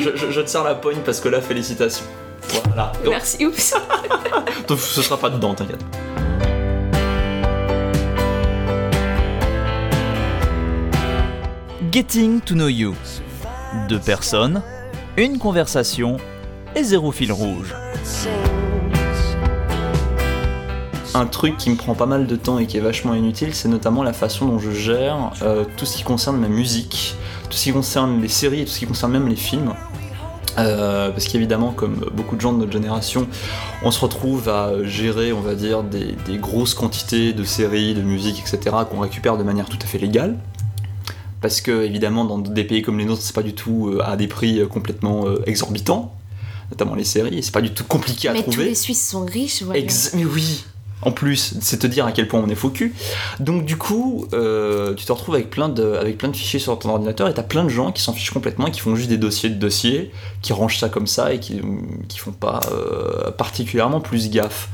je, je- je te sers la poigne parce que là, félicitations. Voilà. Donc, Merci, oups. donc, ce sera pas dedans, t'inquiète. Getting to know you. Deux personnes, une conversation et zéro fil rouge. Un truc qui me prend pas mal de temps et qui est vachement inutile, c'est notamment la façon dont je gère euh, tout ce qui concerne ma musique, tout ce qui concerne les séries et tout ce qui concerne même les films. Euh, parce qu'évidemment, comme beaucoup de gens de notre génération, on se retrouve à gérer, on va dire, des, des grosses quantités de séries, de musique, etc., qu'on récupère de manière tout à fait légale. Parce que, évidemment, dans des pays comme les nôtres, c'est pas du tout euh, à des prix euh, complètement exorbitants, notamment les séries, et c'est pas du tout compliqué à Mais tous trouver. les Suisses sont riches, voilà. Ex- mais oui en plus, c'est te dire à quel point on est faux cul. Donc du coup, euh, tu te retrouves avec plein, de, fichiers sur ton ordinateur et t'as plein de gens qui s'en fichent complètement qui font juste des dossiers de dossiers, qui rangent ça comme ça et qui, qui font pas euh, particulièrement plus gaffe.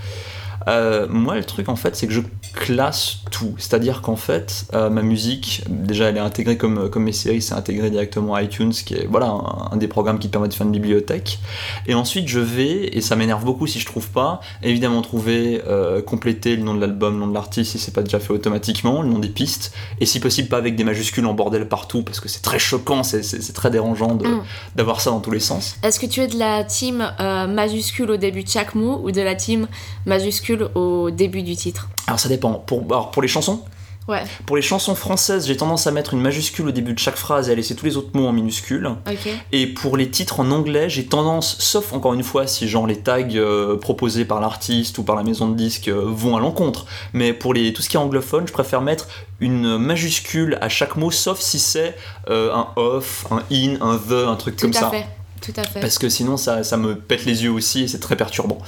Euh, moi, le truc en fait, c'est que je classe tout. C'est-à-dire qu'en fait, euh, ma musique, déjà, elle est intégrée comme, comme mes séries, c'est intégré directement à iTunes, qui est voilà un, un des programmes qui te permet de faire une bibliothèque. Et ensuite, je vais, et ça m'énerve beaucoup si je trouve pas, évidemment trouver, euh, compléter le nom de l'album, le nom de l'artiste si c'est pas déjà fait automatiquement, le nom des pistes, et si possible pas avec des majuscules en bordel partout, parce que c'est très choquant, c'est- très dérangeant Mm. d'avoir ça dans tous les sens. Est-ce que tu es de la team euh, majuscule au début de chaque mot ou de la team majuscule au début du titre Alors ça dépend. Pour, alors, pour les chansons, Ouais, Pour les chansons françaises, j'ai tendance à mettre une majuscule au début de chaque phrase et à laisser tous les autres mots en minuscules. ok. Et pour les titres en anglais, j'ai tendance, sauf encore une fois si genre les tags euh, proposés par l'artiste ou par la maison de disques euh, vont à l'encontre, mais pour les, tout ce qui est anglophone, je préfère mettre une majuscule à chaque mot, sauf si c'est euh, un off, un in, un the, un truc Tout comme à ça. fait. Tout à fait. Parce que sinon ça, ça me pète les yeux aussi et c'est très perturbant.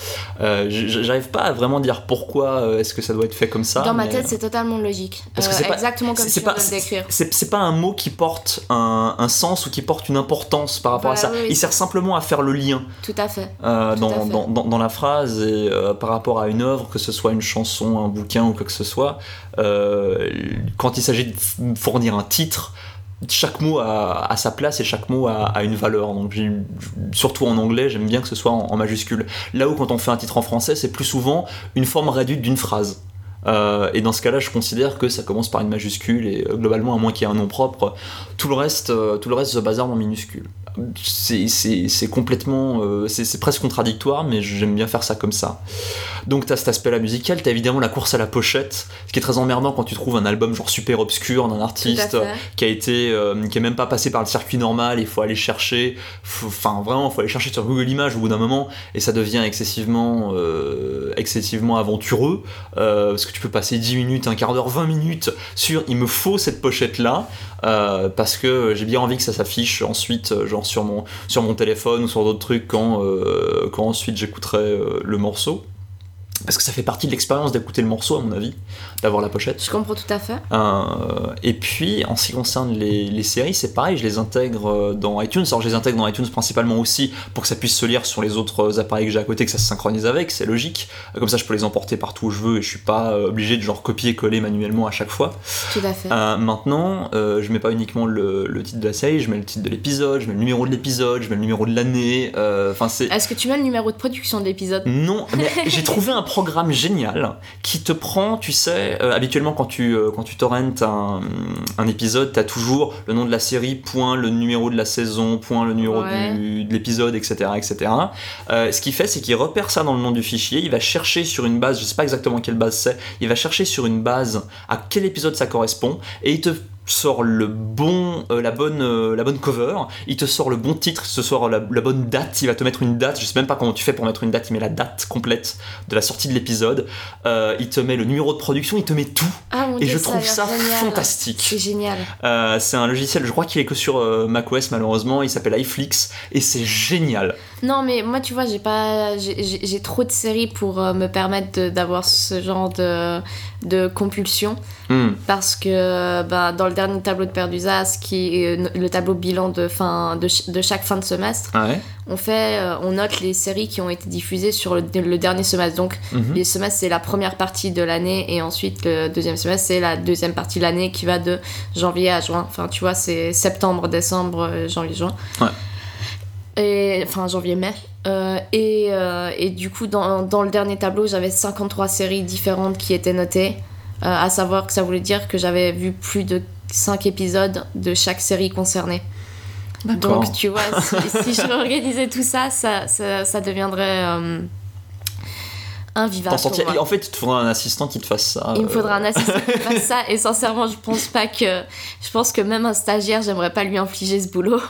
Euh, J'arrive pas à vraiment dire pourquoi euh, est-ce que ça doit être fait comme ça. Dans ma tête, c'est totalement logique. Parce que Euh, c'est pas- exactement comme tu c'est viens pas- de décrire. C'est pas un mot qui porte un, un sens ou qui porte une importance par rapport à Voilà, ça. oui. Il sert simplement à faire le lien Tout à fait. euh, Tout à dans, fait. dans, dans- dans la phrase et euh, par rapport à une œuvre, que ce soit une chanson, un bouquin ou quoi que ce soit. quand il s'agit de fournir un titre, chaque mot a, sa place et chaque mot a, une valeur. Donc, surtout en anglais, j'aime bien que ce soit en, en majuscule. Là où quand on fait un titre en français, c'est plus souvent une forme réduite d'une phrase. Euh, et dans ce cas-là, je considère que ça commence par une majuscule et euh, globalement, à moins qu'il y ait un nom propre, tout le reste, euh, tout le reste se bazarde en minuscule. C'est complètement, euh, c'est presque contradictoire, mais j'aime bien faire ça comme ça. Donc t'as cet aspect-là musical, t'as évidemment la course à la pochette, ce qui est très emmerdant quand tu trouves un album genre super obscur d'un artiste qui a été, euh, qui est même pas passé par le circuit normal, il faut aller chercher, enfin vraiment, il faut aller chercher sur Google Images au bout d'un moment, et ça devient excessivement, euh, excessivement aventureux, parce que tu peux passer 10 minutes, un quart d'heure, 20 minutes sur il me faut cette pochette là, parce que j'ai bien envie que ça s'affiche ensuite, genre sur mon, téléphone ou sur d'autres trucs quand, euh, ensuite j'écouterai euh, le morceau. Parce que ça fait partie de l'expérience d'écouter le morceau, à mon avis, d'avoir la pochette. Je comprends tout à fait. Euh, et puis, en ce qui concerne les, les séries, c'est pareil, je les intègre euh, dans iTunes. Alors, je les intègre dans iTunes principalement aussi pour que ça puisse se lire sur les autres appareils que j'ai à côté, que ça se synchronise avec, c'est logique. Euh, Comme ça, je peux les emporter partout où je veux et je suis pas euh, obligé de genre copier-coller manuellement à chaque fois. Tout à fait. Euh, maintenant, euh, je mets pas uniquement le, le titre de la série, je mets le titre de l'épisode, je mets le numéro de l'épisode, je mets le numéro de l'année. euh, Enfin, c'est. Est-ce que tu mets le numéro de production de l'épisode? Non, mais j'ai trouvé un programme génial qui te prend, tu sais, euh, habituellement quand tu, euh, quand tu torrentes un, un épisode, t'as toujours le nom de la série, point le numéro de la saison, point le numéro Ouais. du- de l'épisode, etc. etc. Euh, ce qu'il fait, c'est qu'il repère ça dans le nom du fichier, il va chercher sur une base, je sais pas exactement quelle base c'est, il va chercher sur une base à quel épisode ça correspond, et il te sort le bon, euh, la, bonne, euh, la bonne cover, il te sort le bon titre, il te sort la, la bonne date, il va te mettre une date, je sais même pas comment tu fais pour mettre une date, il met la date complète de la sortie de l'épisode, Euh, il te met le numéro de production, il te met tout, Ah mon et Dieu, je trouve ça génial. fantastique. C'est génial. C'est un logiciel, je crois qu'il est que sur macOS malheureusement, il s'appelle iFlix, et c'est génial. Non, mais moi, tu vois, j'ai pas, j'ai- trop de séries pour me permettre d'avoir ce genre de, de compulsion. Hmm. Parce que bah, dans le dernier tableau de Père d'Uzas, qui est euh, le tableau bilan de, fin, de, ch- de chaque fin de semestre, Ah ouais on, fait, euh, on note les séries qui ont été diffusées sur le, le dernier semestre. Donc, Mhm. les semestres, c'est la première partie de l'année, et ensuite, le deuxième semestre, c'est la deuxième partie de l'année qui va de janvier à juin. Enfin, tu vois, c'est septembre, décembre, euh, janvier, juin. Ouais. Et, enfin, janvier-mai. Euh, et, euh, et du coup, dans, dans le dernier tableau, j'avais 53 séries différentes qui étaient notées. Euh, à savoir que ça voulait dire que j'avais vu plus de 5 épisodes de chaque série concernée. Donc, tu vois, si, si je réorganisais tout ça, ça, ça, ça deviendrait invivable. En fait, il te faudra un assistant qui te fasse ça. Il me faudra un assistant qui fasse ça. Et sincèrement, je pense pas que. Je pense que même un stagiaire, j'aimerais pas lui infliger ce boulot.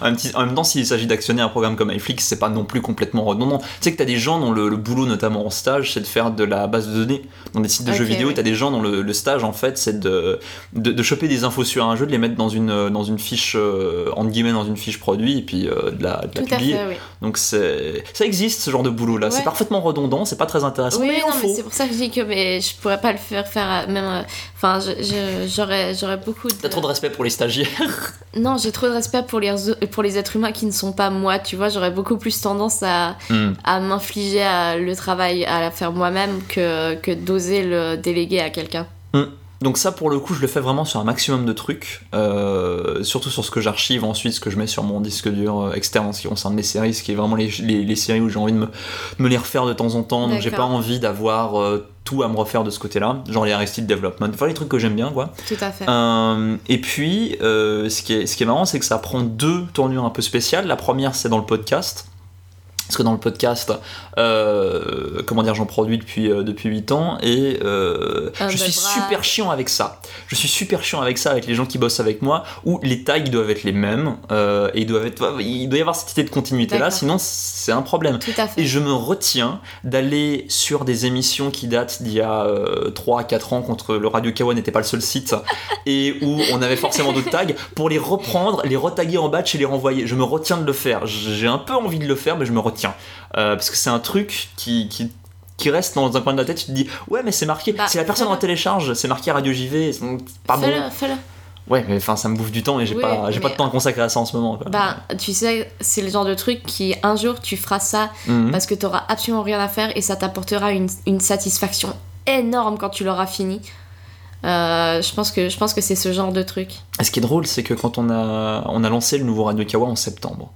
En même, ti- en même temps, s'il s'agit d'actionner un programme comme iFlix, c'est pas non plus complètement redondant. Tu sais que t'as des gens dont le, le boulot, notamment en stage, c'est de faire de la base de données. Dans des sites de jeux vidéo, t'as des gens dont le, le stage, en fait, c'est de, de, de choper des infos sur un jeu, de les mettre dans une, dans une fiche, euh, entre guillemets, dans une fiche produit, et puis euh, de la, de la publier. fait, oui. Donc c'est, ça existe ce genre de boulot là. C'est parfaitement redondant, c'est pas très intéressant, Oui, mais non, mais c'est pour ça que je dis que mais je pourrais pas le faire faire à- même. euh, Enfin, j'aurais j'aurais beaucoup de. T'as trop de respect pour les stagiaires. Non, j'ai trop de respect pour les, pour les êtres humains qui ne sont pas moi, tu vois. J'aurais beaucoup plus tendance à, Hmm. à m'infliger à- le travail, à la faire moi-même que, que d'oser le déléguer à quelqu'un. Donc ça pour le coup je le fais vraiment sur un maximum de trucs, euh, surtout sur ce que j'archive ensuite, ce que je mets sur mon disque dur euh, externe en ce qui concerne mes séries, ce qui est vraiment les, les- les séries où j'ai envie de me, me les refaire de temps en temps, donc j'ai pas envie d'avoir euh, tout à me refaire de ce côté-là, genre les Arrested Development, enfin les trucs que j'aime bien quoi. Tout à fait. Euh, et puis euh, ce, qui est, ce qui est marrant c'est que ça prend deux tournures un peu spéciales, la première c'est dans le podcast. Parce que dans le podcast, euh, comment dire, j'en produis depuis, euh, depuis 8 ans et euh, Un je suis bras. super chiant avec ça. Je suis super chiant avec ça, avec les gens qui bossent avec moi, où les tags doivent être les mêmes et ils doivent être, il doit y avoir cette idée de continuité là, sinon c'est un problème. Tout à fait. Et je me retiens d'aller sur des émissions qui datent d'il y a 3 à 4 ans, contre le Radio Kawa n'était pas le seul site, et où on avait forcément d'autres tags, pour les reprendre, les retaguer en batch et les renvoyer. Je me retiens de le faire. J'ai un peu envie de le faire, mais je me retiens. Euh, parce que c'est un truc qui, qui, qui reste dans un coin de la tête, tu te dis, ouais, mais c'est marqué. Bah, si la personne en télécharge, c'est marqué Radio JV, pas bon. Fais-le, fais-le. Ouais, mais enfin, ça me bouffe du temps et j'ai Oui, pas, j'ai pas de temps à consacrer à ça en ce moment. quoi. Bah, tu sais, c'est le genre de truc qui, un jour, tu feras ça Mhm. parce que tu auras absolument rien à faire et ça t'apportera une, une satisfaction énorme quand tu l'auras fini. Euh, je pense que, je pense que c'est ce genre de truc. Et ce qui est drôle, c'est que quand on a, on a lancé le nouveau Radio Kawa en septembre,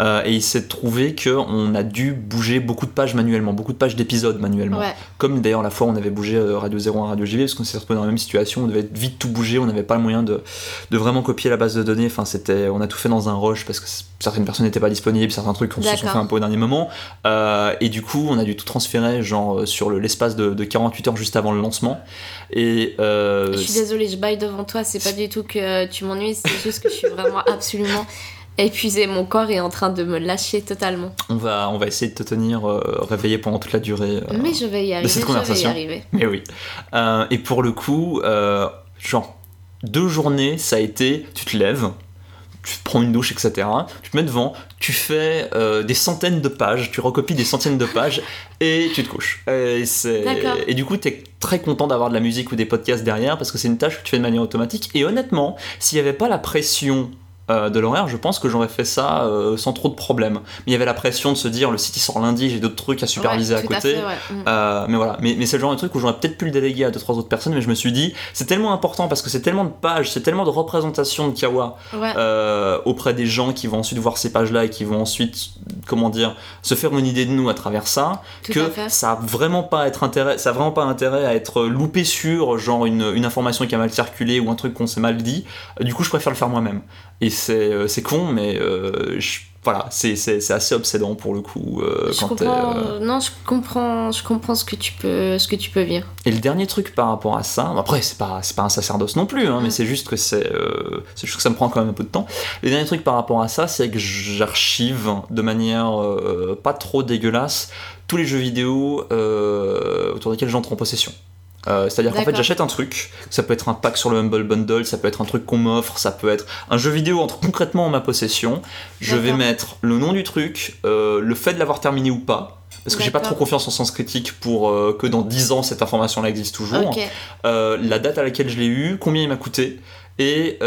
euh, et il s'est trouvé qu'on a dû bouger beaucoup de pages manuellement, beaucoup de pages d'épisodes manuellement. Ouais, Comme d'ailleurs la fois où on avait bougé euh, Radio 0 à Radio JV, parce qu'on s'est retrouvé dans la même situation, on devait vite tout bouger, on n'avait pas le moyen de, de vraiment copier la base de données, enfin c'était, on a tout fait dans un rush parce que certaines personnes n'étaient pas disponibles, certains trucs on se sont fait un peu au dernier moment, Euh, et du coup on a dû tout transférer genre sur le- l'espace de, de 48 heures juste avant le lancement. Et euh, je suis désolée, je baille devant toi, c'est pas du tout que tu m'ennuies, c'est juste que je suis vraiment absolument épuisée. Mon corps est en train de me lâcher totalement. on va, on va essayer de te tenir euh, réveillé pendant toute la durée. euh, Mais je vais y arriver, cette je vais y conversation. arriver. Mais oui. Euh, et pour le coup, genre, deux journées, ça a été, tu te lèves, tu prends une douche, etc. Tu te mets devant, tu fais euh, des centaines de pages, tu recopies des centaines de pages et tu te couches. Et, et du coup, tu es très content d'avoir de la musique ou des podcasts derrière parce que c'est une tâche que tu fais de manière automatique. Et honnêtement, s'il n'y avait pas la pression euh, de l'horaire, je pense que j'aurais fait ça euh, sans trop de problèmes. Mais il y avait la pression de se dire le site il sort lundi, j'ai d'autres trucs à superviser Ouais, à côté. fait, ouais. Mm. Euh, mais voilà, mais, mais c'est le genre de truc où j'aurais peut-être pu le déléguer à deux trois autres personnes, mais je me suis dit c'est tellement important parce que c'est tellement de pages, c'est tellement de représentations de Kawa Ouais. auprès des gens qui vont ensuite voir ces pages-là et qui vont ensuite, comment dire, se faire une idée de nous à travers ça, Tout que ça a vraiment pas être intérêt, ça a vraiment pas intérêt à être loupé sur genre une, une information qui a mal circulé ou un truc qu'on s'est mal dit. Du coup, je préfère le faire moi-même. Et c'est euh, c'est con, mais euh, je- voilà, c'est c'est- c'est assez obsédant pour le coup. euh, je quand comprends, euh, non, je comprends, je comprends ce que tu peux, ce que tu peux vivre. Et le dernier truc par rapport à ça, après c'est pas c'est pas un sacerdoce non plus, hein, mais c'est juste que c'est euh, juste que ça me prend quand même un peu de temps. Le dernier truc par rapport à ça, c'est que j'archive de manière euh, pas trop dégueulasse tous les jeux vidéo euh, autour desquels j'entre en possession. Euh, C'est-à-dire qu'en fait j'achète un truc, ça peut être un pack sur le Humble Bundle, ça peut être un truc qu'on m'offre, ça peut être un jeu vidéo entre concrètement en ma possession. Je vais mettre le nom du truc, euh, le fait de l'avoir terminé ou pas, parce que j'ai pas trop confiance en sens critique pour euh, que dans 10 ans cette information-là existe toujours. La date à laquelle je l'ai eu, combien il m'a coûté et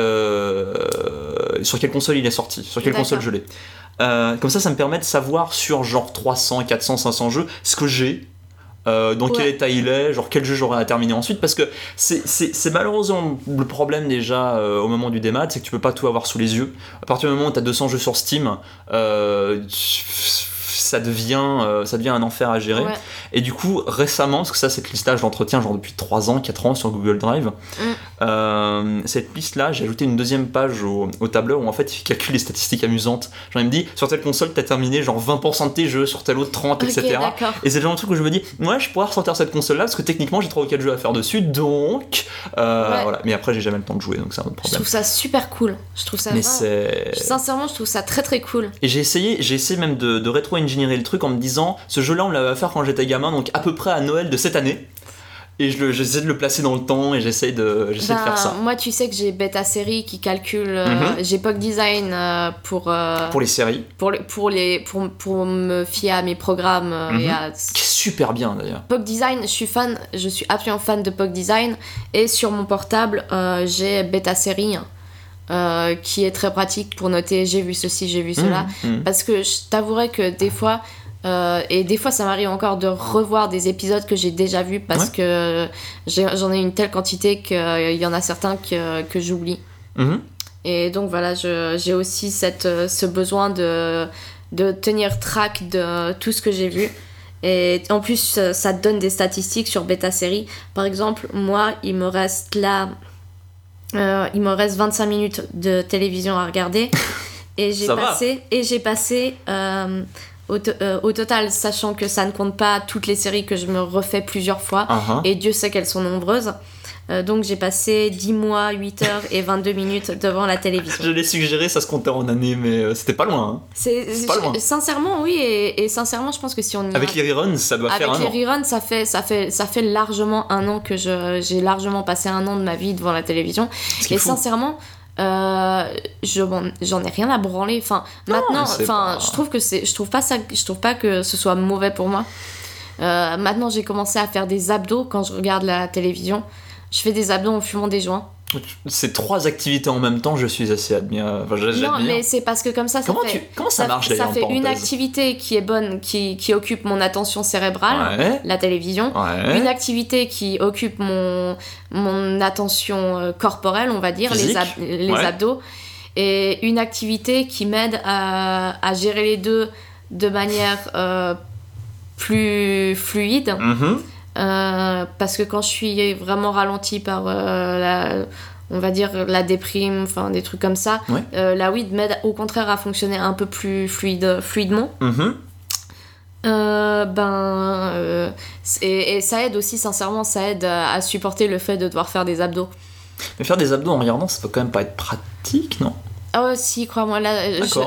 sur quelle console il est sorti, sur quelle console je l'ai. Euh, comme ça, ça me permet de savoir sur genre 300, 400, 500 jeux ce que j'ai euh, dans quel état il est, genre quel jeu j'aurai à terminer ensuite, parce que c'est malheureusement le problème déjà euh, au moment du démat, c'est que tu peux pas tout avoir sous les yeux. À partir du moment où tu as 200 jeux sur Steam, euh, ça devient, euh, ça devient un enfer à gérer. Ouais. Et du coup, récemment, parce que ça, cette liste-là, je l'entretiens genre depuis 3 ans, 4 ans sur Google Drive, Mm. euh, cette liste-là, j'ai ajouté une deuxième page au, au tableur où en fait il calcule les statistiques amusantes. Genre, il me dit, sur telle console, t'as terminé genre 20% de tes jeux, sur telle autre 30, Ok, etc. Et c'est le genre de truc où je me dis, moi je pourrais ressortir cette console-là parce que techniquement j'ai 3 ou 4 jeux à faire dessus, donc. euh, Ouais. voilà. Mais après, j'ai jamais le temps de jouer, donc c'est un autre Je problème. trouve ça super cool. Je trouve ça Mais. Sincèrement, je trouve ça très très cool. Et j'ai essayé, j'ai essayé même de, de rétro-engineerer le truc en me disant, ce jeu-là on l'avait à faire quand j'étais gamin, donc à peu près à Noël de cette année. Et je j'essaie de le placer dans le temps et j'essaie de, j'essaie de Ben, faire ça. Moi, tu sais que j'ai Beta Série qui calcule. euh, Mhm. J'ai Pog Design euh, pour, euh, Pour les séries, pour, les, pour, les, pour, pour me fier à mes programmes. et Mhm. à... qui est super bien d'ailleurs. Pog Design, je suis fan, je suis absolument fan de Pog Design. Et sur mon portable, j'ai Beta Série euh, qui est très pratique pour noter j'ai vu ceci, j'ai vu cela. Mhm, mhm. Parce que je t'avouerai que des fois, euh, et des fois ça m'arrive encore de revoir des épisodes que j'ai déjà vus parce Ouais. que j'en ai une telle quantité qu'il y en a certains que, que j'oublie. Mhm. Et donc voilà, j'ai aussi cette, euh, ce besoin de, de tenir track de tout ce que j'ai vu. Et en plus, ça, ça donne des statistiques sur Beta Série. Par exemple, moi, il me reste là. Euh, il me reste 25 minutes de télévision à regarder. Et j'ai passé, et j'ai passé euh, au, to- euh, au total, sachant que ça ne compte pas toutes les séries que je me refais plusieurs fois. Ah. Et Dieu sait qu'elles sont nombreuses. Euh, donc j'ai passé 10 mois, 8 heures et 22 minutes devant la télévision. Je l'ai suggéré, ça se comptait en années, mais euh, c'était pas loin. hein. C'est pas loin. sincèrement oui et, et sincèrement je pense que si on Avec les reruns, ça doit avec faire un les an. reruns, ça fait ça fait ça fait largement un an que j'ai largement passé un an de ma vie devant la télévision et fou. sincèrement euh, je j'en ai rien à branler enfin maintenant enfin pas- je trouve que c'est je trouve pas ça je trouve pas que ce soit mauvais pour moi Euh, maintenant j'ai commencé à faire des abdos quand je regarde la télévision je fais des abdos en fumant des joints Ces trois activités en même temps, je suis assez admira... enfin, non mais c'est parce que comme ça ça Comment, fait tu... Comment ça, marche ça fait une activité qui est bonne qui, qui occupe mon attention cérébrale Ouais. la télévision Ouais. une activité qui occupe mon, mon attention euh, corporelle, on va dire, les, ab- les Ouais. abdos, et une activité qui m'aide à, à gérer les deux de manière euh, plus fluide. Mhm. Euh, parce que quand je suis vraiment ralentie par euh, la, on va dire la déprime, enfin des trucs comme ça, Ouais. euh, la weed m'aide au contraire à fonctionner un peu plus fluide, fluidement. Mhm. Euh, ben euh, et ça aide aussi sincèrement ça aide à, à supporter le fait de devoir faire des abdos Mais faire des abdos en regardant, ça peut quand même pas être pratique, non? Oh si crois-moi là euh, je-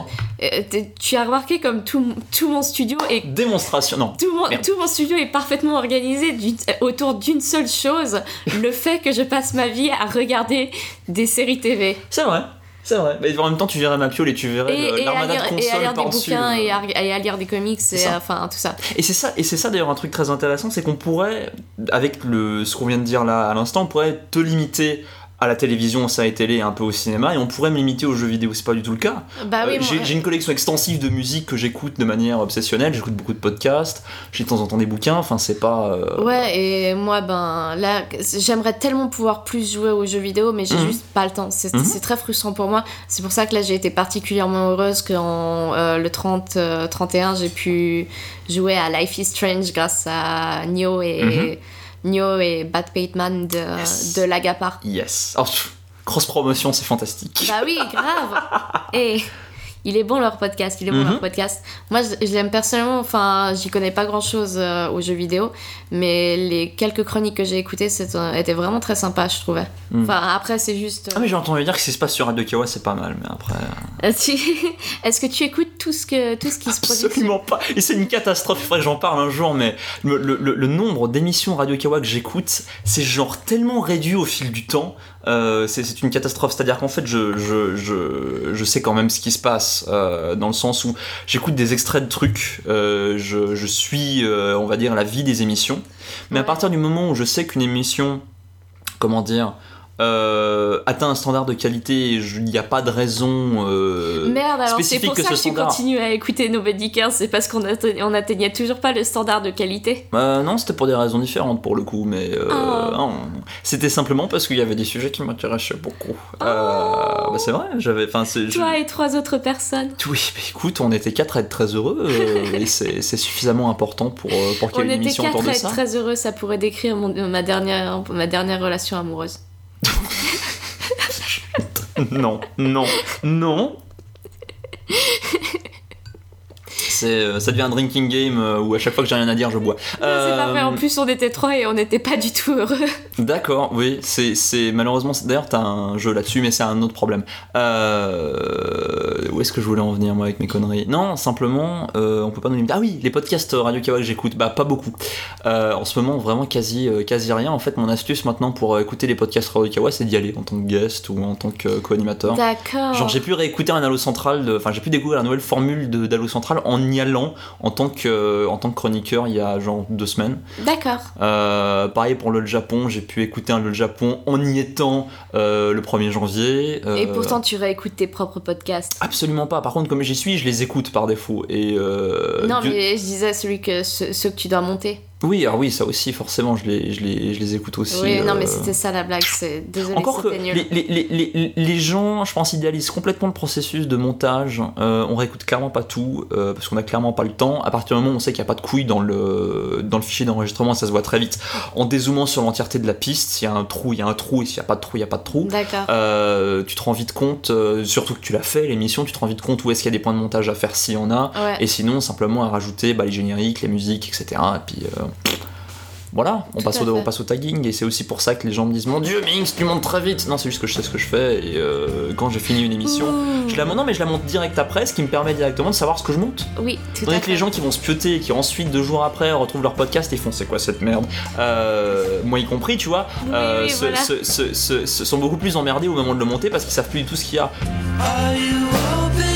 euh, tu as remarqué comme tout, tout mon studio est Démonstration, non. tout mon, tout mon studio est parfaitement organisé d'une- autour d'une seule chose le fait que je passe ma vie à regarder des séries TV C'est vrai. C'est vrai. Mais en même temps, tu verrais ma piole et tu verrais l'armada lire, de et à consoles lire des bouquins euh. et à, et à lire des comics et enfin tout ça Et c'est ça, et c'est ça d'ailleurs un truc très intéressant, c'est qu'on pourrait, avec le, ce qu'on vient de dire là à l'instant, on pourrait te limiter à la télévision, ça et télé, et un peu au cinéma, et on pourrait me limiter aux jeux vidéo, c'est pas du tout le cas. bah oui Euh, j'ai moi- une collection extensive de musique que j'écoute de manière obsessionnelle, j'écoute beaucoup de podcasts, j'ai de temps en temps des bouquins, enfin c'est pas... euh, Ouais, et moi, ben là, j'aimerais tellement pouvoir plus jouer aux jeux vidéo, mais j'ai Mhm. juste pas le temps. C'est Mhm. très frustrant pour moi. C'est pour ça que là, j'ai été particulièrement heureuse qu'en euh, le 30, euh, 31, j'ai pu jouer à Life is Strange grâce à Nioh et, Nioh et Bat Bateman de. Yes. de l'Agapar. Yes. Oh, cross promotion, c'est fantastique. Bah oui, grave. Et il est bon leur podcast, il est bon Mhm. leur podcast. Moi, je, je l'aime personnellement. Enfin, j'y connais pas grand chose aux jeux vidéo, mais les quelques chroniques que j'ai écoutées c'était- étaient vraiment très sympas, je trouvais. Mhm. Enfin, après, c'est juste. Ah mais j'ai entendu dire que ce qui se passe sur Radio Kawa c'est pas mal, mais après... euh, Euh, tu- Est-ce que tu écoutes tout ce que tout ce qui se produit? Absolument pas. Et c'est une catastrophe. Il faudrait que j'en parle un jour, mais le, le- le- le nombre d'émissions Radio Kawa que j'écoute, c'est genre tellement réduit au fil du temps. Euh, c'est une catastrophe. C'est-à-dire qu'en fait, je, je, je, je sais quand même ce qui se passe, euh, dans le sens où j'écoute des extraits de trucs, euh, je, je suis, on va dire, la vie des émissions. Mais à partir du moment où je sais qu'une émission, comment dire, euh, atteint un standard de qualité, il n'y a pas de raison euh, Merde, alors c'est pour que ça que tu standard. continues à écouter Nobody Cares, c'est parce qu'on atte- on atteignait toujours pas le standard de qualité. Euh, non, c'était pour des raisons différentes pour le coup, mais euh, Oh. non. c'était simplement parce qu'il y avait des sujets qui m'intéressaient beaucoup. Euh, bah, c'est vrai, j'avais, je- Toi et trois autres personnes. oui, mais écoute, on était quatre à être très heureux et c'est, suffisamment important pour pour qu'il y On ait une était émission quatre autour à de être ça. très heureux, ça pourrait décrire mon- ma, dernière, ma dernière relation amoureuse. Non, non, non. C'est, euh, ça devient un drinking game euh, où à chaque fois que j'ai rien à dire, je bois. Non, C'est pas vrai, en Euh, plus on était trois et on n'était pas du tout heureux. D'accord, oui, c'est, c'est malheureusement. D'ailleurs, t'as un jeu là-dessus, mais c'est un autre problème. Euh, où est-ce que je voulais en venir moi avec mes conneries? Non, simplement, euh, on peut pas nous limiter. Ah oui, les podcasts Radio Kawa que j'écoute, bah pas beaucoup. Euh, en ce moment, vraiment quasi, euh, quasi rien. En fait, mon astuce maintenant pour euh, écouter les podcasts Radio Kawa, c'est d'y aller en tant que guest ou en tant que euh, co-animateur. D'accord. Genre j'ai pu réécouter un Halo Central, enfin j'ai pu découvrir la nouvelle formule de- d'Halo Central en y allant en tant que, en tant que chroniqueur il y a genre deux semaines. D'accord. Euh, pareil pour le Japon, j'ai pu écouter un le Japon en y étant euh, le 1er janvier. Euh, Et pourtant tu réécoutes tes propres podcasts. Absolument pas. Par contre, comme j'y suis, je les écoute par défaut. Et non, Dieu- mais je disais celui que ceux, ceux que tu dois monter. Oui, alors oui, ça aussi, forcément, je les, je les, je les écoute aussi. oui, non, mais euh, c'était ça la blague. C'est désolé, Encore que nul. les, les, les, gens, je pense, idéalisent complètement le processus de montage. Euh, on réécoute clairement pas tout euh, parce qu'on a clairement pas le temps. À partir du moment où on sait qu'il n'y a pas de couilles dans le, dans le fichier d'enregistrement, ça se voit très vite. En dézoomant sur l'entièreté de la piste, s'il y a un trou, il y a un trou, et s'il n'y a pas de trou, il n'y a pas de trou. D'accord. Tu te rends vite compte, surtout que tu l'as fait, l'émission, tu te rends vite compte où est-ce qu'il y a des points de montage à faire s'il y en a. Ouais. Et sinon, simplement à rajouter bah, les génériques, les musiques, etc. Et puis voilà, on passe, au, on fait. passe au tagging. Et c'est aussi pour ça que les gens me disent Mon dieu, Minx, tu montes très vite. Non, c'est juste que je sais ce que je fais. Et euh, quand j'ai fini une émission, je la monte, non, mais je la monte direct après, ce qui me permet directement de savoir ce que je monte. Oui, tout à que fait. les gens qui vont se pioter et qui ensuite, deux jours après, retrouvent leur podcast et font C'est quoi cette merde Euh, Moi y compris, tu vois, Oui, euh, oui, se, voilà. se- se- se- se- sont beaucoup plus emmerdés au moment de le monter parce qu'ils savent plus du tout ce qu'il y a. Are you hoping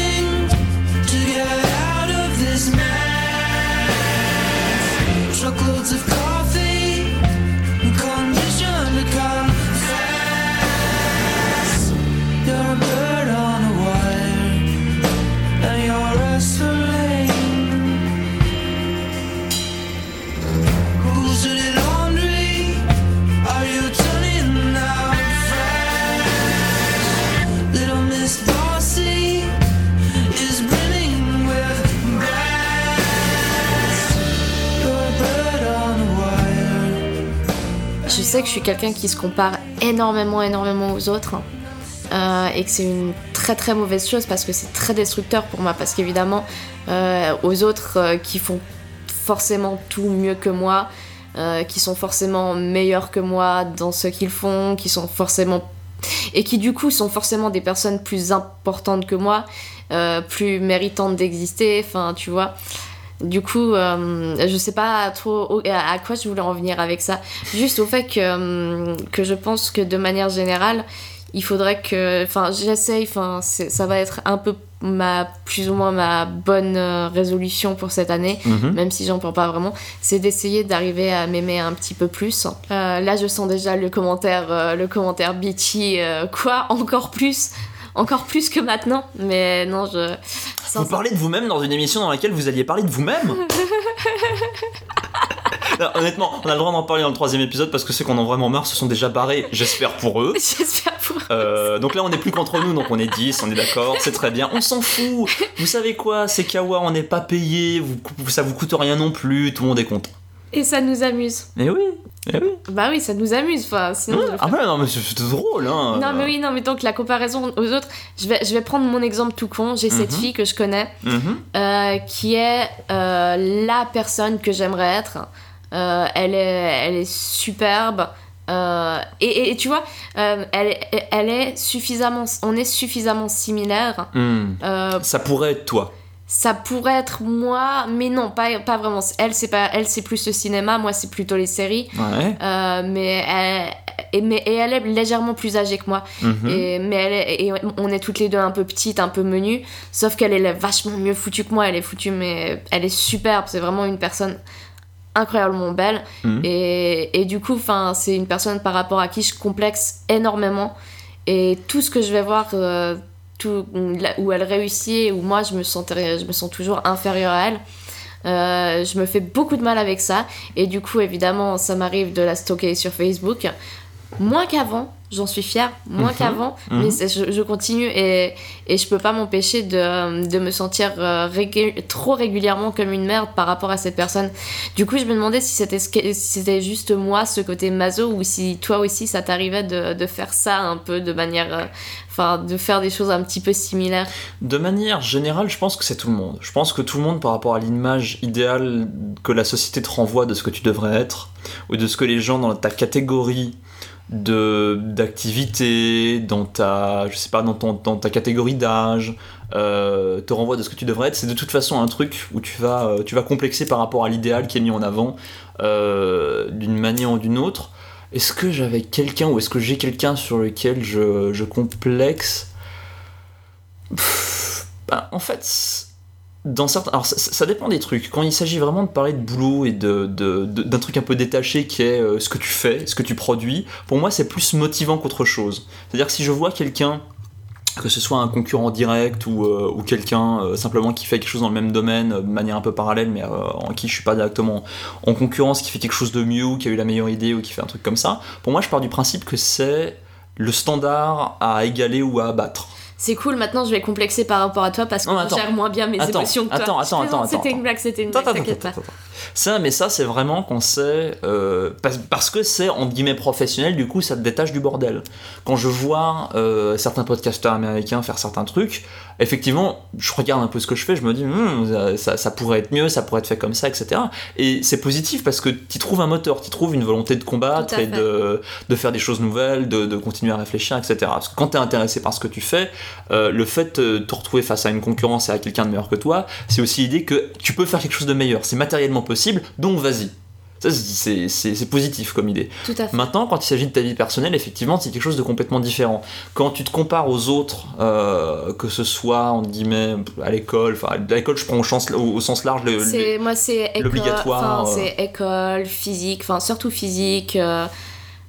que je suis quelqu'un qui se compare énormément, énormément aux autres. euh, et que c'est une très très mauvaise chose parce que c'est très destructeur pour moi. Parce qu'évidemment, euh, aux autres euh, qui font forcément tout mieux que moi, qui sont forcément meilleurs que moi dans ce qu'ils font, qui sont forcément. et qui du coup sont forcément des personnes plus importantes que moi, plus méritantes d'exister, enfin tu vois. Du coup, euh, je sais pas trop à quoi je voulais en venir avec ça. Juste au fait que, euh, que je pense que de manière générale, il faudrait que. Enfin, j'essaye, enfin, ça va être un peu ma plus ou moins ma bonne euh, résolution pour cette année, Mhm. même si j'en prends pas vraiment, c'est d'essayer d'arriver à m'aimer un petit peu plus. Euh, là, je sens déjà le commentaire, euh, le commentaire bitchy, euh, quoi, encore plus, encore plus que maintenant, mais non, je. Vous parlez de vous-même dans une émission dans laquelle vous alliez parler de vous-même Non, Honnêtement, on a le droit d'en parler dans le troisième épisode parce que ceux qu'on en ont vraiment marre se sont déjà barrés, j'espère pour eux. J'espère pour. Euh, donc là, on n'est plus qu'entre nous, donc on est 10, on est d'accord, c'est très bien. On s'en fout. Vous savez quoi, c'est Kawa, on n'est pas payé, vous, ça vous coûte rien non plus, tout le monde est content. Et ça nous amuse. Mais oui, eh oui. Bah oui, ça nous amuse. Enfin, sinon. Ah ouais, non, mais c'est drôle, hein. Non mais oui, non mais donc la comparaison aux autres, je vais, je vais prendre mon exemple tout con. J'ai cette Mhm. fille que je connais Mhm. euh, qui est euh, la personne que j'aimerais être. Euh, elle, est, elle est superbe. euh, et, et- et tu vois, euh, elle, elle est suffisamment, on est suffisamment similaires. Hmm. Euh, Ça pourrait être toi. Ça pourrait être moi, mais non, pas, pas vraiment. Elle, c'est pas, elle, c'est plus le cinéma. Moi, c'est plutôt les séries. Ouais. Euh, mais, elle, et, mais et elle est légèrement plus âgée que moi. Mhm. Et, mais elle est, et on est toutes les deux un peu petites, un peu menues. Sauf qu'elle est vachement mieux foutue que moi. Elle est foutue, mais elle est superbe. C'est vraiment une personne incroyablement belle. Mhm. Et, et du coup, c'est une personne par rapport à qui je complexe énormément. Et tout ce que je vais voir, euh, où elle réussit, où moi je me, je me sens toujours inférieure à elle, euh, je me fais beaucoup de mal avec ça. Et du coup, évidemment, ça m'arrive de la stocker sur Facebook. Moins qu'avant, j'en suis fière, moins Mhm. qu'avant, Mhm. mais c'est- je, je continue et, et je peux pas m'empêcher de, de me sentir euh, trop régulièrement comme une merde par rapport à cette personne. Du coup, je me demandais si c'était si juste moi, ce côté maso, ou si toi aussi ça t'arrivait de, de faire ça un peu de manière. euh, Enfin, de faire des choses un petit peu similaires. De manière générale, je pense que c'est tout le monde. Je pense que tout le monde, par rapport à l'image idéale que la société te renvoie de ce que tu devrais être, ou de ce que les gens dans ta catégorie d'activité, dans ta, je sais pas, dans, ton, dans ta catégorie d'âge, euh, te renvoient de ce que tu devrais être, c'est de toute façon un truc où tu vas, euh, complexer par rapport à l'idéal qui est mis en avant euh, d'une manière ou d'une autre. Est-ce que j'avais quelqu'un ou est-ce que j'ai quelqu'un sur lequel je, complexe? Bah, en fait, dans certains, alors ça, dépend des trucs. Quand il s'agit vraiment de parler de boulot et de, d'un truc un peu détaché qui est euh, ce que tu fais, ce que tu produis, pour moi c'est plus motivant qu'autre chose. C'est-à-dire que si je vois quelqu'un, que ce soit un concurrent direct ou, euh, ou quelqu'un euh, simplement qui fait quelque chose dans le même domaine de manière un peu parallèle, mais en qui je suis pas directement en concurrence, qui fait quelque chose de mieux, ou qui a eu la meilleure idée, ou qui fait un truc comme ça, pour moi je pars du principe que c'est le standard à égaler ou à abattre. C'est cool, maintenant je vais complexer par rapport à toi parce que je gère moins bien mes Attends, émotions que toi. attends, attends, attends, C'était une blague, c'était une blague, t'inquiète pas. attends, attends. Ça, mais ça, c'est vraiment quand c'est. euh, parce, parce que c'est, entre guillemets, professionnel, du coup, ça te détache du bordel. Quand je vois euh, certains podcasteurs américains faire certains trucs, effectivement, je regarde un peu ce que je fais, je me dis, Hmm, ça, ça pourrait être mieux, ça pourrait être fait comme ça, etc. Et c'est positif parce que tu trouves un moteur, tu trouves une volonté de combattre et de, de faire des choses nouvelles, de, de continuer à réfléchir, etc. Parce que quand tu es intéressé par ce que tu fais, euh, le fait de te retrouver face à une concurrence et à quelqu'un de meilleur que toi, c'est aussi l'idée que tu peux faire quelque chose de meilleur. C'est matériellement possible, donc vas-y. Ça, c'est- positif comme idée. Tout à fait. Maintenant, quand il s'agit de ta vie personnelle, effectivement, c'est quelque chose de complètement différent. Quand tu te compares aux autres, euh, que ce soit, entre guillemets, à l'école, enfin, à l'école, je prends au, sens- au- au sens large le, moi c'est l'obligatoire, euh. c'est école, physique, enfin surtout physique, euh,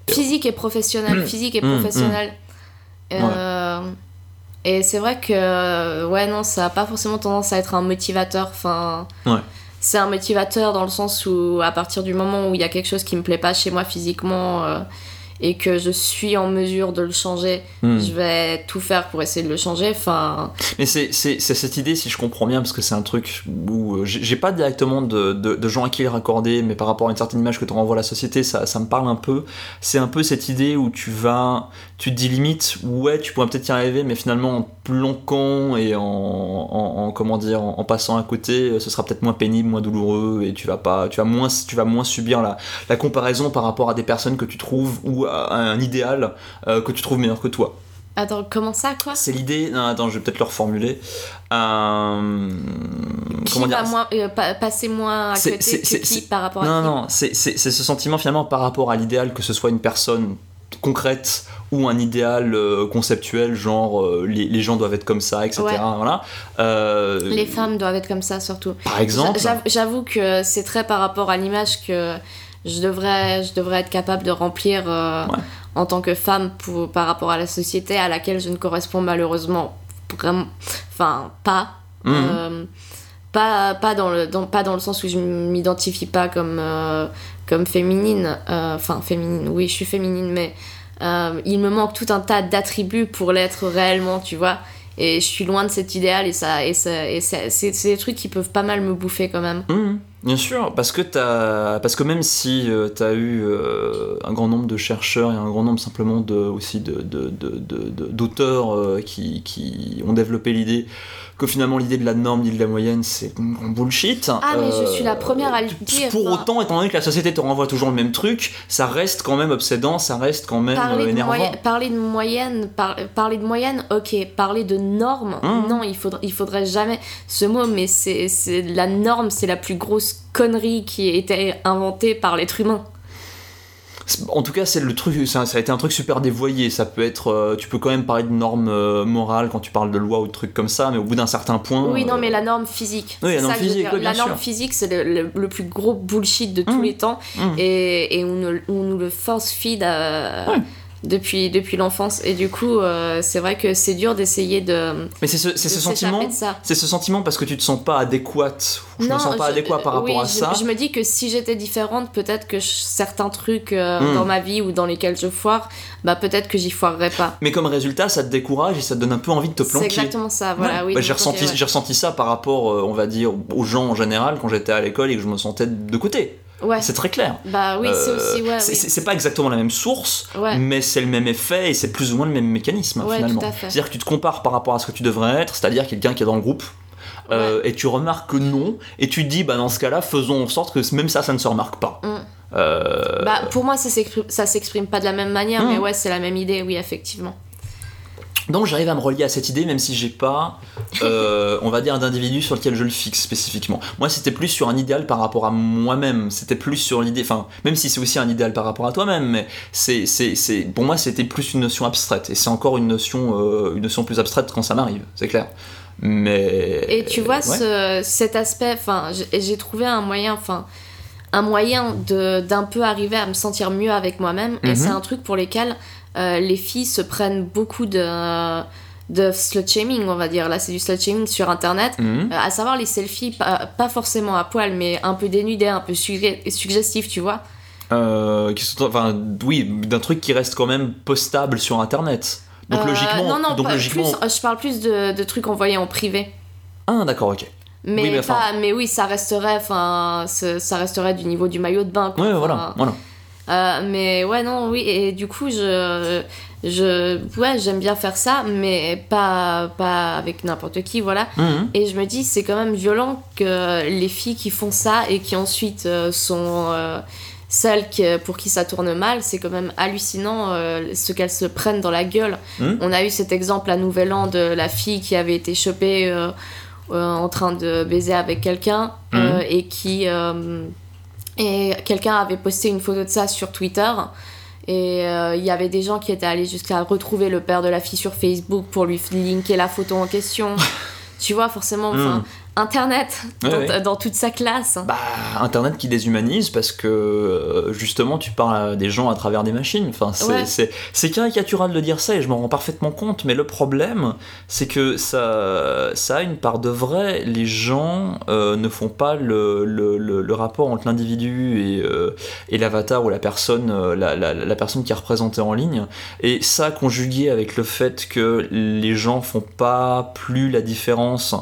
physique et professionnel, physique et Mm, mm. professionnel. Euh, Et c'est vrai que ouais non ça a pas forcément tendance à être un motivateur, enfin. Ouais. C'est un motivateur dans le sens où à partir du moment où il y a quelque chose qui me plaît pas chez moi physiquement euh, et que je suis en mesure de le changer, Hmm. je vais tout faire pour essayer de le changer. Enfin, Mais c'est cette idée, si je comprends bien, parce que c'est un truc où euh, j'ai pas directement de, de- de gens à qui le raccorder, mais par rapport à une certaine image que te renvoie la société, ça, ça me parle un peu. C'est un peu cette idée où tu vas, tu te dis limite, ouais, tu pourrais peut-être y arriver, mais finalement en plonquant et en, en- en- comment dire, en, en passant à côté, euh, ce sera peut-être moins pénible, moins douloureux, et tu vas pas, tu vas moins, tu vas moins subir la, la comparaison par rapport à des personnes que tu trouves ou à un idéal euh, que tu trouves meilleur que toi. attends comment ça quoi? C'est l'idée. Non, attends, je vais peut-être le reformuler. Euh, Qui comment dire moins, euh, pa- passer moins à côté que qui par rapport à Non, qui? non, c'est ce sentiment finalement par rapport à l'idéal que ce soit une personne concrète ou un idéal euh, conceptuel, genre euh, les, les gens doivent être comme ça, etc. Ouais. Voilà. Euh, Les femmes doivent être comme ça surtout. Par exemple. J'a- J'avoue que c'est très par rapport à l'image que je devrais, je devrais être capable de remplir euh, Ouais. en tant que femme pour, par rapport à la société à laquelle je ne corresponds malheureusement vraiment, enfin pas. Mhm. Euh, pas, pas, dans le, dans, pas dans le sens où je m'identifie pas comme, euh, comme féminine. Enfin, féminine, oui, je suis féminine, mais il me manque tout un tas d'attributs pour l'être réellement, tu vois. Et je suis loin de cet idéal et, ça, et, ça, et ça- c'est c'est des trucs qui peuvent pas mal me bouffer quand même. Mhm, bien sûr, parce que, parce que même si tu as eu euh, un grand nombre de chercheurs et un grand nombre simplement aussi d'auteurs euh, qui ont développé l'idée que finalement l'idée de la norme, l'idée de la moyenne, c'est bullshit. Ah, mais je suis la première à le dire, Pour enfin. autant, étant donné que la société te renvoie toujours le même truc, ça reste quand même obsédant, ça reste quand même euh, Parler de, énervant. moyenne, parler de moyenne, par- parler de moyenne, ok. Parler de norme, Mhm. non, il faudrait, il faudrait jamais ce mot, mais c'est c'est- la norme, c'est la plus grosse connerie qui a été inventée par l'être humain. En tout cas, c'est le truc, ça, ça a été un truc super dévoyé. Ça peut être, euh, tu peux quand même parler de normes euh, morales quand tu parles de loi ou de trucs comme ça, mais au bout d'un certain point. Oui, non, euh, mais la norme physique. Oui, la norme ça physique, dire. oui, bien La norme sûr. physique, c'est le, le- le plus gros bullshit de tous Mm. les temps. Mm. Et, et on, nous- on nous le force feed à- Ouais. Depuis, depuis l'enfance. Et du coup, euh, c'est vrai que c'est dur d'essayer de. Mais c'est ce, c'est ce sentiment. C'est ce sentiment parce que tu te sens pas adéquate. ou Je me sens pas je- adéquat par rapport oui, à je- ça. Je me dis que si j'étais différente, peut-être que je- certains trucs euh, Mm. dans ma vie ou dans lesquels je foire, bah peut-être que j'y foirerais pas. Mais comme résultat, ça te décourage et ça te donne un peu envie de te C'est planquer. exactement ça, voilà. Ouais. oui, Bah, j'ai ressenti, ouais. ressenti ça par rapport, euh, on va dire, aux gens en général quand j'étais à l'école et que je me sentais de côté. Ouais. C'est très clair. Bah oui, c'est Euh, aussi, ouais. c'est- oui. pas exactement la même source, Ouais. mais c'est le même effet et c'est plus ou moins le même mécanisme finalement. C'est-à-dire que tu te compares par rapport à ce que tu devrais être, c'est-à-dire quelqu'un qui est dans le groupe. euh, et tu remarques que non, et tu te dis, bah dans ce cas-là, faisons en sorte que même ça, ça ne se remarque pas. Mm. Euh, Bah, pour moi, ça s'exprime, ça s'exprime pas de la même manière, Mm. mais ouais, c'est la même idée, oui, effectivement. Donc j'arrive à me relier à cette idée, même si j'ai pas, euh, on va dire, d'individu sur lequel je le fixe spécifiquement. Moi, c'était plus sur un idéal par rapport à moi-même. C'était plus sur l'idée, enfin, même si c'est aussi un idéal par rapport à toi-même, mais c'est, c'est, c'est, pour moi, c'était plus une notion abstraite. Et c'est encore une notion, euh, une notion plus abstraite quand ça m'arrive, c'est clair. Mais. Et tu vois, ouais. ce, cet aspect, enfin, j'ai j'ai trouvé un moyen, enfin, un moyen de d'un peu arriver à me sentir mieux avec moi-même. Et Mhm. c'est un truc pour lequel euh, les filles se prennent beaucoup de de slut shaming, on va dire. Là, c'est du slut shaming sur Internet. Mhm. Euh, à savoir les selfies, pas, pas forcément à poil, mais un peu dénudés, un peu sugge- suggestifs, tu vois. Euh, qui sont- enfin, oui, d'un truc qui reste quand même postable sur Internet. Donc Euh, logiquement, non, non, donc pas- logiquement. plus, je parle plus de, de trucs envoyés en privé. Ah, d'accord, ok. Mais, Oui, mais pas, mais oui, ça resterait, enfin, ça resterait du niveau du maillot de bain. quoi. Ouais, voilà, voilà. Euh, mais ouais, non, oui, et du coup, je, je, ouais, j'aime bien faire ça, mais pas, pas avec n'importe qui, voilà. Mhm. Et je me dis, c'est quand même violent que les filles qui font ça et qui ensuite euh, sont euh, celles qui- pour qui ça tourne mal, c'est quand même hallucinant euh, ce qu'elles se prennent dans la gueule. Mhm. On a eu cet exemple à Nouvel An de la fille qui avait été chopée euh, euh, en train de baiser avec quelqu'un euh, Mhm. et qui. Et quelqu'un avait posté une photo de ça sur Twitter. Et euh, il y avait des gens qui étaient allés jusqu'à retrouver le père de la fille sur Facebook pour lui linker la photo en question. tu vois, forcément, Mhm. Internet, Ouais, dans, ouais. dans toute sa classe. Bah, Internet qui déshumanise parce que euh, justement tu parles à des gens à travers des machines. Enfin, c'est, Ouais. caricatural de dire ça et je m'en rends parfaitement compte. Mais le problème, c'est que ça, ça a une part de vrai. Les gens euh, ne font pas le, le, le- le rapport entre l'individu et, euh, et l'avatar ou la personne, euh, la, la, la personne qui est représentée en ligne. Et ça conjugué avec le fait que les gens font pas plus la différence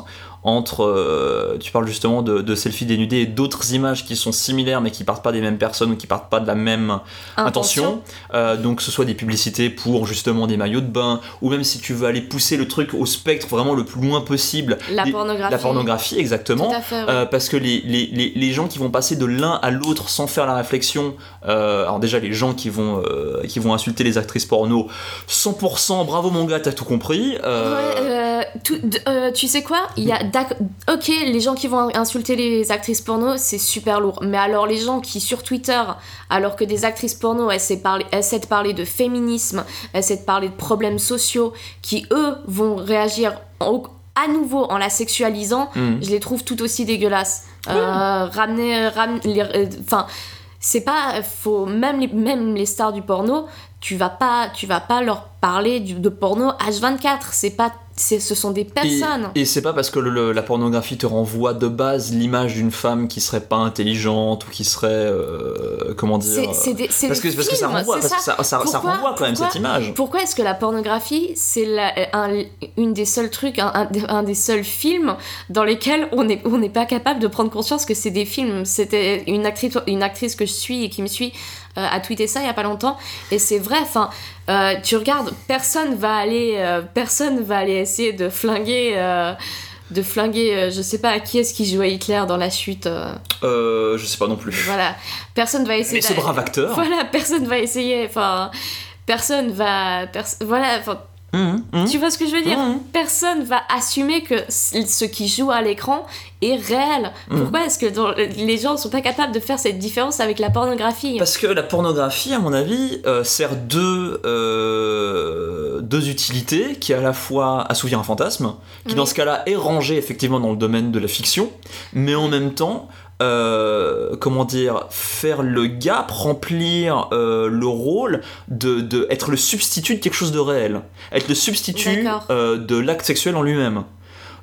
entre, euh, tu parles justement de, de selfies dénudés et d'autres images qui sont similaires mais qui partent pas des mêmes personnes ou qui partent pas de la même intention. Euh, donc que ce soit des publicités pour justement des maillots de bain ou même si tu veux aller pousser le truc au spectre vraiment le plus loin possible. La des- pornographie. La pornographie, exactement. Tout à fait, ouais. Euh, parce que les, les, les, les gens qui vont passer de l'un à l'autre sans faire la réflexion, alors déjà les gens qui vont, qui vont insulter les actrices porno, 100% bravo mon gars, t'as tout compris. Ouais, tout- d- tu sais quoi? Il y a ok, les gens qui vont insulter les actrices porno, c'est super lourd. Mais alors les gens qui sur Twitter, alors que des actrices porno essaient de parler, essaient de, parler de féminisme, essaient de parler de problèmes sociaux, qui eux vont réagir au- à nouveau en la sexualisant, hmm. je les trouve tout aussi dégueulasses. Euh, ramener, ram- les- euh, enfin, c'est pas, faut même les, même les stars du porno, tu vas pas, tu vas pas leur parler du- de porno H24. C'est pas, ce sont des personnes. Et, et c'est pas parce que le- la pornographie te renvoie de base l'image d'une femme qui serait pas intelligente ou qui serait euh, comment dire c'est, des, parce que parce que ça renvoie que ça, ça, ça Pourquoi- renvoie quand même pourquoi- cette image. Pourquoi est-ce que la pornographie, c'est un, une des seuls trucs, un, un- un des seuls films dans lesquels on n'est on n'est pas capable de prendre conscience que c'est des films C'était une actrice, une actrice que je suis et qui me suit a tweeté ça il y a pas longtemps et c'est vrai. Enfin, euh, tu regardes, personne va aller, euh, personne va aller essayer de flinguer. euh, de flinguer, euh, je sais pas, qui est-ce qui jouait Hitler dans la chute euh, Euh, je sais pas non plus. Voilà, personne va essayer. Mais ce brave acteur. voilà, personne va essayer. Enfin, personne va. pers- voilà, enfin, Mhm. Tu vois ce que je veux dire Mhm. Personne va assumer que ce qui joue à l'écran est réel. Mhm. Pourquoi est-ce que dans- les gens sont pas capables de faire cette différence avec la pornographie? Parce que la pornographie, à mon avis, euh, sert deux, euh, deux utilités, qui est à la fois assouvir un fantasme, qui dans ce cas-là est rangé effectivement dans le domaine de la fiction, mais en même temps, euh, comment dire, faire le gap, remplir euh, le rôle de, de être le substitut de quelque chose de réel, être le substitut euh, de l'acte sexuel en lui-même.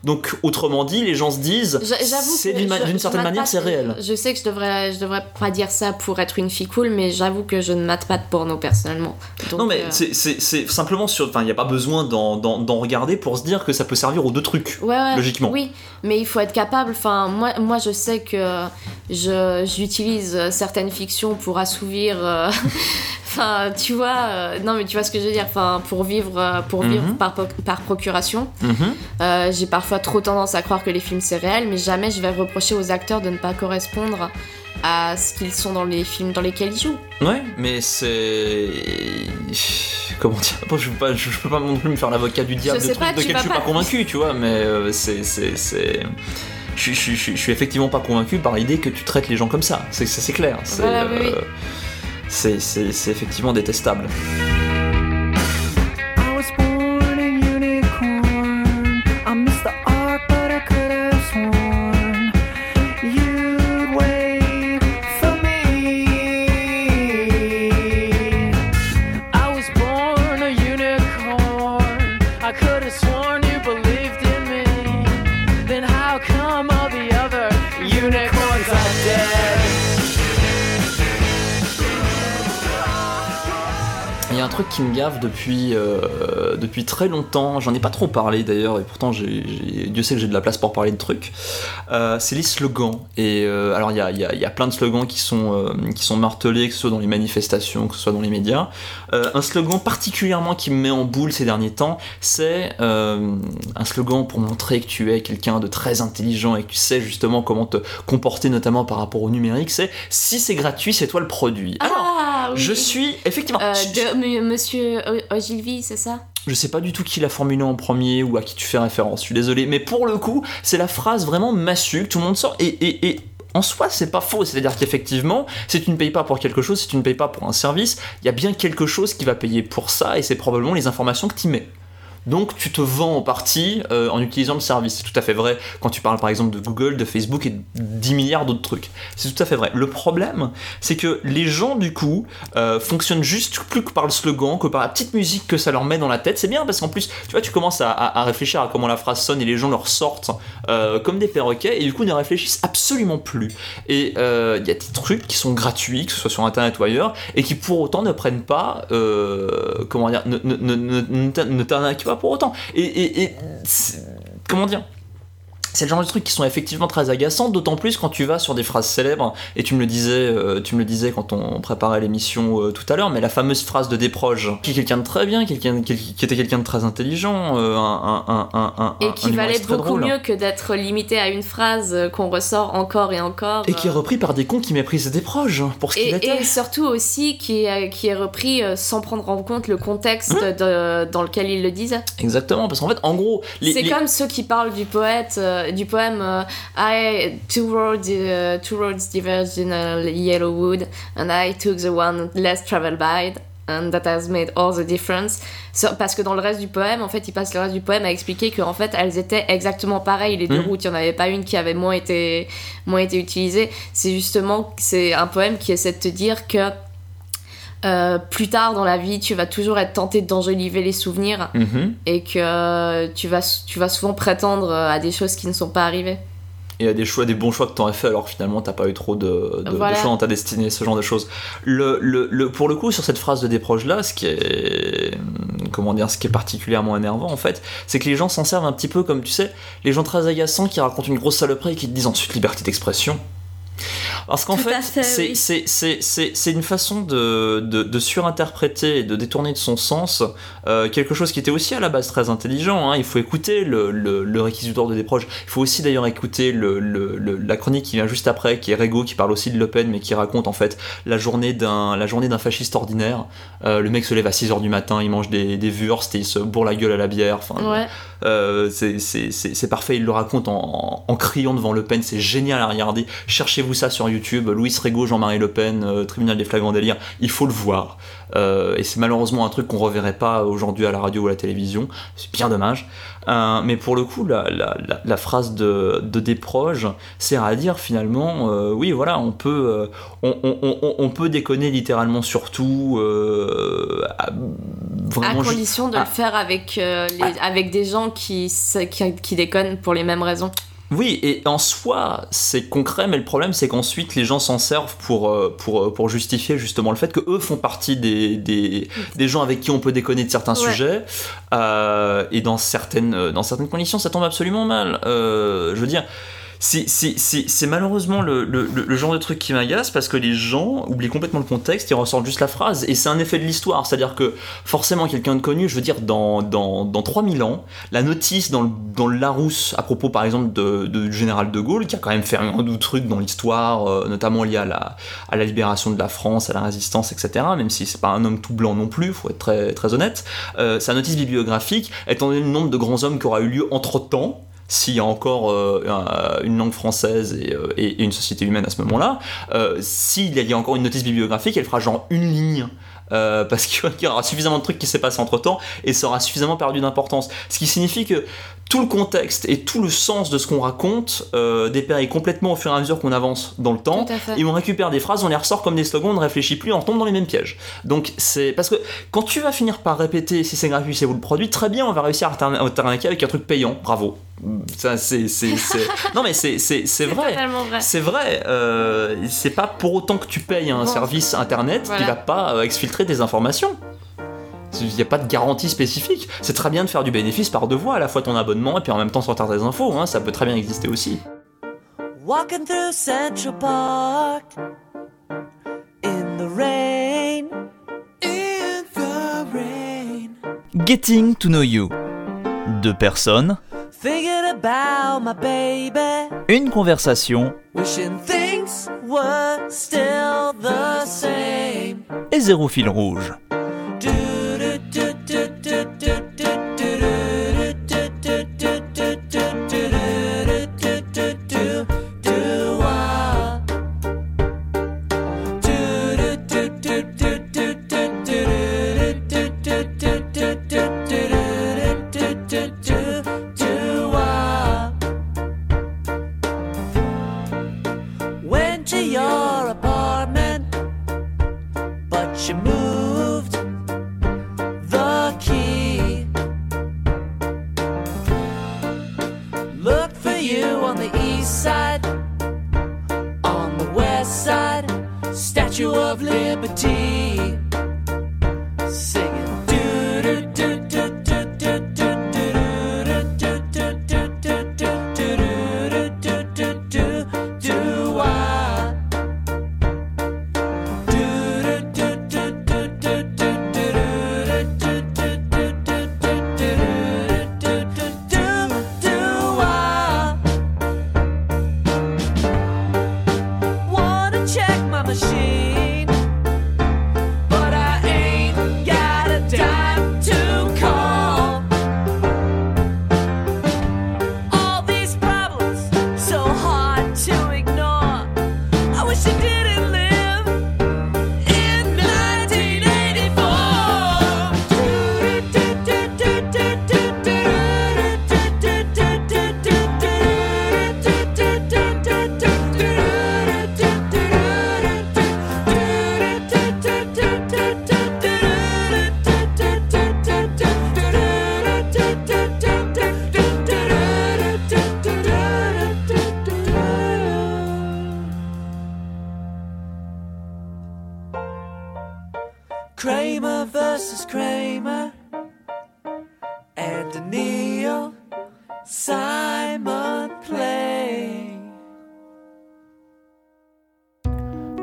Donc, autrement dit, les gens se disent, c'est d'une ma- certaine manière, c'est réel. Je sais que je devrais, je devrais pas dire ça pour être une fille cool, mais j'avoue que je ne mate pas de porno personnellement. Donc, non mais euh, c'est- simplement sur... Enfin, il n'y a pas besoin d'en regarder pour se dire que ça peut servir aux deux trucs. Ouais, ouais, logiquement. Oui, mais il faut être capable. Enfin, moi, moi je sais que j'utilise certaines fictions pour assouvir. euh, Enfin, tu vois. euh, non, mais tu vois ce que je veux dire. Enfin, pour vivre, euh, pour vivre Mhm. par, po- par procuration. Mhm. Euh, j'ai parfois trop tendance à croire que les films c'est réel, mais jamais je vais reprocher aux acteurs de ne pas correspondre à ce qu'ils sont dans les films dans lesquels ils jouent. Ouais, mais c'est... Comment dire Bon, je, peux pas, je, je peux pas non plus me faire l'avocat du diable Je de trucs de je suis pas pas- convaincu, tu vois, mais euh, c'est... Je, je, je, je suis effectivement pas convaincu par l'idée que tu traites les gens comme ça, c'est clair. Voilà, oui, oui. C'est- effectivement détestable. Unicorn. Un truc qui me gave depuis, euh, depuis très longtemps, j'en ai pas trop parlé d'ailleurs, et pourtant Dieu sait que j'ai de la place pour parler de trucs, Euh, c'est les slogans. Et euh, alors il y a, y a- y a plein de slogans qui sont, qui sont martelés, que ce soit dans les manifestations, que ce soit dans les médias. Un slogan particulièrement qui me met en boule ces derniers temps, c'est un slogan pour montrer que tu es quelqu'un de très intelligent et que tu sais justement comment te comporter notamment par rapport au numérique, c'est si c'est gratuit, c'est toi le produit. Ah oui. je suis effectivement... Euh, je- de M- Monsieur Ogilvy, c'est ça? Je sais pas du tout qui l'a formulé en premier ou à qui tu fais référence, je suis désolé, mais pour le coup, c'est la phrase vraiment massue que tout le monde sort et, et, et en soi, c'est pas faux, c'est-à-dire qu'effectivement, si tu ne payes pas pour quelque chose, si tu ne payes pas pour un service, il y a bien quelque chose qui va payer pour ça et c'est probablement les informations que tu mets. Donc tu te vends en partie euh, en utilisant le service. C'est tout à fait vrai quand tu parles par exemple de Google, de Facebook et de 10 milliards d'autres trucs. C'est tout à fait vrai. Le problème, c'est que les gens du coup euh, fonctionnent juste plus que par le slogan, que par la petite musique que ça leur met dans la tête. C'est bien parce qu'en plus, tu vois, tu commences à, réfléchir à comment la phrase sonne et les gens leur sortent euh, comme des perroquets et du coup ne réfléchissent absolument plus. Et il y a des trucs qui sont gratuits, que ce soit sur internet ou ailleurs, et qui pour autant ne prennent pas, comment dire, ne, ne, pas pour autant. Et, et, comment dire? C'est le genre de trucs qui sont effectivement très agaçants, d'autant plus quand tu vas sur des phrases célèbres, et tu me le disais, euh, tu me le disais quand on préparait l'émission euh, tout à l'heure, mais la fameuse phrase de Desproges, qui est quelqu'un de très bien, quelqu'un qui, était quelqu'un de très intelligent, euh, un, un, un, Et qui valait beaucoup drôle. mieux que d'être limité à une phrase euh, qu'on ressort encore et encore. Et qui est repris par des cons qui méprisent Desproges pour ce qu'il était. et surtout aussi qui est, qui est repris sans prendre en compte le contexte Mmh. de- dans lequel il le disent. Exactement, parce qu'en fait, en gros, les, C'est les- comme ceux qui parlent du poète, euh, du poème euh, I two roads uh, two roads diverged in a yellow wood and I took the one less traveled by and that has made all the difference. So- parce que dans le reste du poème, en fait, il passe le reste du poème à expliquer qu'en fait, elles étaient exactement pareilles les deux Mhm. routes. Il n'y en avait pas une qui avait moins été moins été utilisée. C'est justement c'est un poème qui essaie de te dire que euh, plus tard dans la vie, tu vas toujours être tenté d'enjoliver les souvenirs Mhm. et que euh, tu vas, tu vas souvent prétendre euh, à des choses qui ne sont pas arrivées. et à des choix, des bons choix que t'aurais fait, alors que finalement t'as pas eu trop de, de- choix dans ta destinée, ce genre de choses. Le, le, le- pour le coup, sur cette phrase de Desproges là, ce qui est, comment dire, ce qui est particulièrement énervant en fait, c'est que les gens s'en servent un petit peu comme tu sais, les gens très agaçants qui racontent une grosse saloperie et qui te disent ensuite liberté d'expression. Parce qu'en fait, fait, c'est oui. une façon de, de, de surinterpréter et de détourner de son sens euh, quelque chose qui était aussi à la base très intelligent. hein. Il faut écouter le, le, le réquisitoire de Desproges. Il faut aussi d'ailleurs écouter le, la chronique qui vient juste après, qui est Rego, qui parle aussi de Le Pen, mais qui raconte en fait la journée d'un fasciste ordinaire. Euh, le mec se lève à 6h du matin, il mange des, des wursts et il se bourre la gueule à la bière. Enfin, Ouais. euh, c'est- parfait, il le raconte en, en- en criant devant Le Pen, c'est génial à regarder. Cherchez-vous ça sur YouTube, Louis Rego, Jean-Marie Le Pen, euh, Tribunal des flagrants délires, il faut le voir. Euh, et c'est malheureusement un truc qu'on reverrait pas aujourd'hui à la radio ou à la télévision, c'est bien dommage. Euh, mais pour le coup, la, la- la- la phrase de, de Desproges sert à dire finalement, oui voilà, on peut, on, on- on- on peut déconner littéralement sur tout, à- vraiment condition de Ah. le faire avec, des gens qui, qui déconnent pour les mêmes raisons. Oui, et en soi, c'est concret, mais le problème, c'est qu'ensuite, les gens s'en servent pour, euh, pour, euh, pour justifier justement le fait que eux font partie des, des, des gens avec qui on peut déconner de certains Ouais. sujets, euh, et dans certaines, dans certaines conditions, ça tombe absolument mal. Euh, je veux dire, c'est- malheureusement le, genre de truc qui m'agace parce que les gens oublient complètement le contexte, ils ressortent juste la phrase, et c'est un effet de l'histoire, c'est-à-dire que forcément quelqu'un de connu, je veux dire, dans, dans, dans 3000 ans, la notice dans le, Larousse à propos par exemple de, du général de Gaulle, qui a quand même fait un ou truc dans l'histoire, euh, notamment lié à la, libération de la France, à la résistance, etc., même si c'est pas un homme tout blanc non plus, faut être très, honnête, euh, sa notice bibliographique, étant donné le nombre de grands hommes qui aura eu lieu entre-temps, s'il y a encore euh, un- une langue française et, euh, et- une société humaine à ce moment-là, euh, s'il y a encore une notice bibliographique, elle fera genre une ligne. euh, parce qu'il y aura suffisamment de trucs qui s'est passé entre temps et ça aura suffisamment perdu d'importance. Ce qui signifie que tout le contexte et tout le sens de ce qu'on raconte euh, dépérit complètement au fur et à mesure qu'on avance dans le temps. Et on récupère des phrases, on les ressort comme des slogans, on ne réfléchit plus, on tombe dans les mêmes pièges. Donc c'est parce que quand tu vas finir par répéter si c'est gratuit, c'est vous le produit, très bien, on va réussir à t'arna- à t'arnaquer avec un truc payant. Bravo. Ça c'est non mais c'est vrai. C'est vrai, euh, c'est pas pour autant que tu payes un Bon. service internet qui va pas euh, exfiltrer des informations. Il n'y a pas de garantie spécifique. C'est très bien de faire du bénéfice par deux voies, à la fois ton abonnement et puis en même temps sortir des infos. hein, ça peut très bien exister aussi. Walking through Central Park in the rain. In the rain. Getting to know you. Deux personnes, Thinking about my baby. une conversation Wishing things were still the same. et zéro fil rouge. You on the east side, on the west side, Statue of Liberty.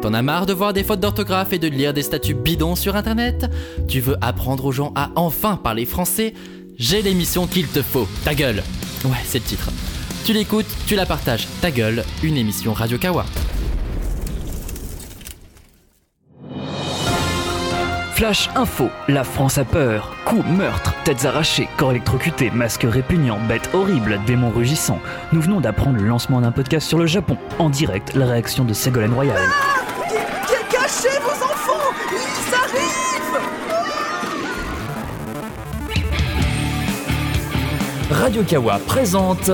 T'en as marre de voir des fautes d'orthographe et de lire des statuts bidons sur internet Tu veux apprendre aux gens à enfin parler français J'ai l'émission qu'il te faut. Ta gueule Ouais, c'est le titre. Tu l'écoutes, tu la partages. Ta gueule, une émission Radio Kawa. Flash Info, la France a peur. Coups, meurtres, têtes arrachées, corps électrocutés, masques répugnants, bêtes horribles, démons rugissants. Nous venons d'apprendre le lancement d'un podcast sur le Japon. En direct, la réaction de Ségolène Royal. Radio Kawa présente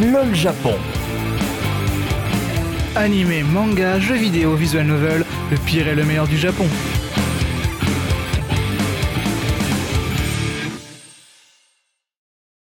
LOL Japon. Animé, manga, jeux vidéo, visual novel, le pire et le meilleur du Japon.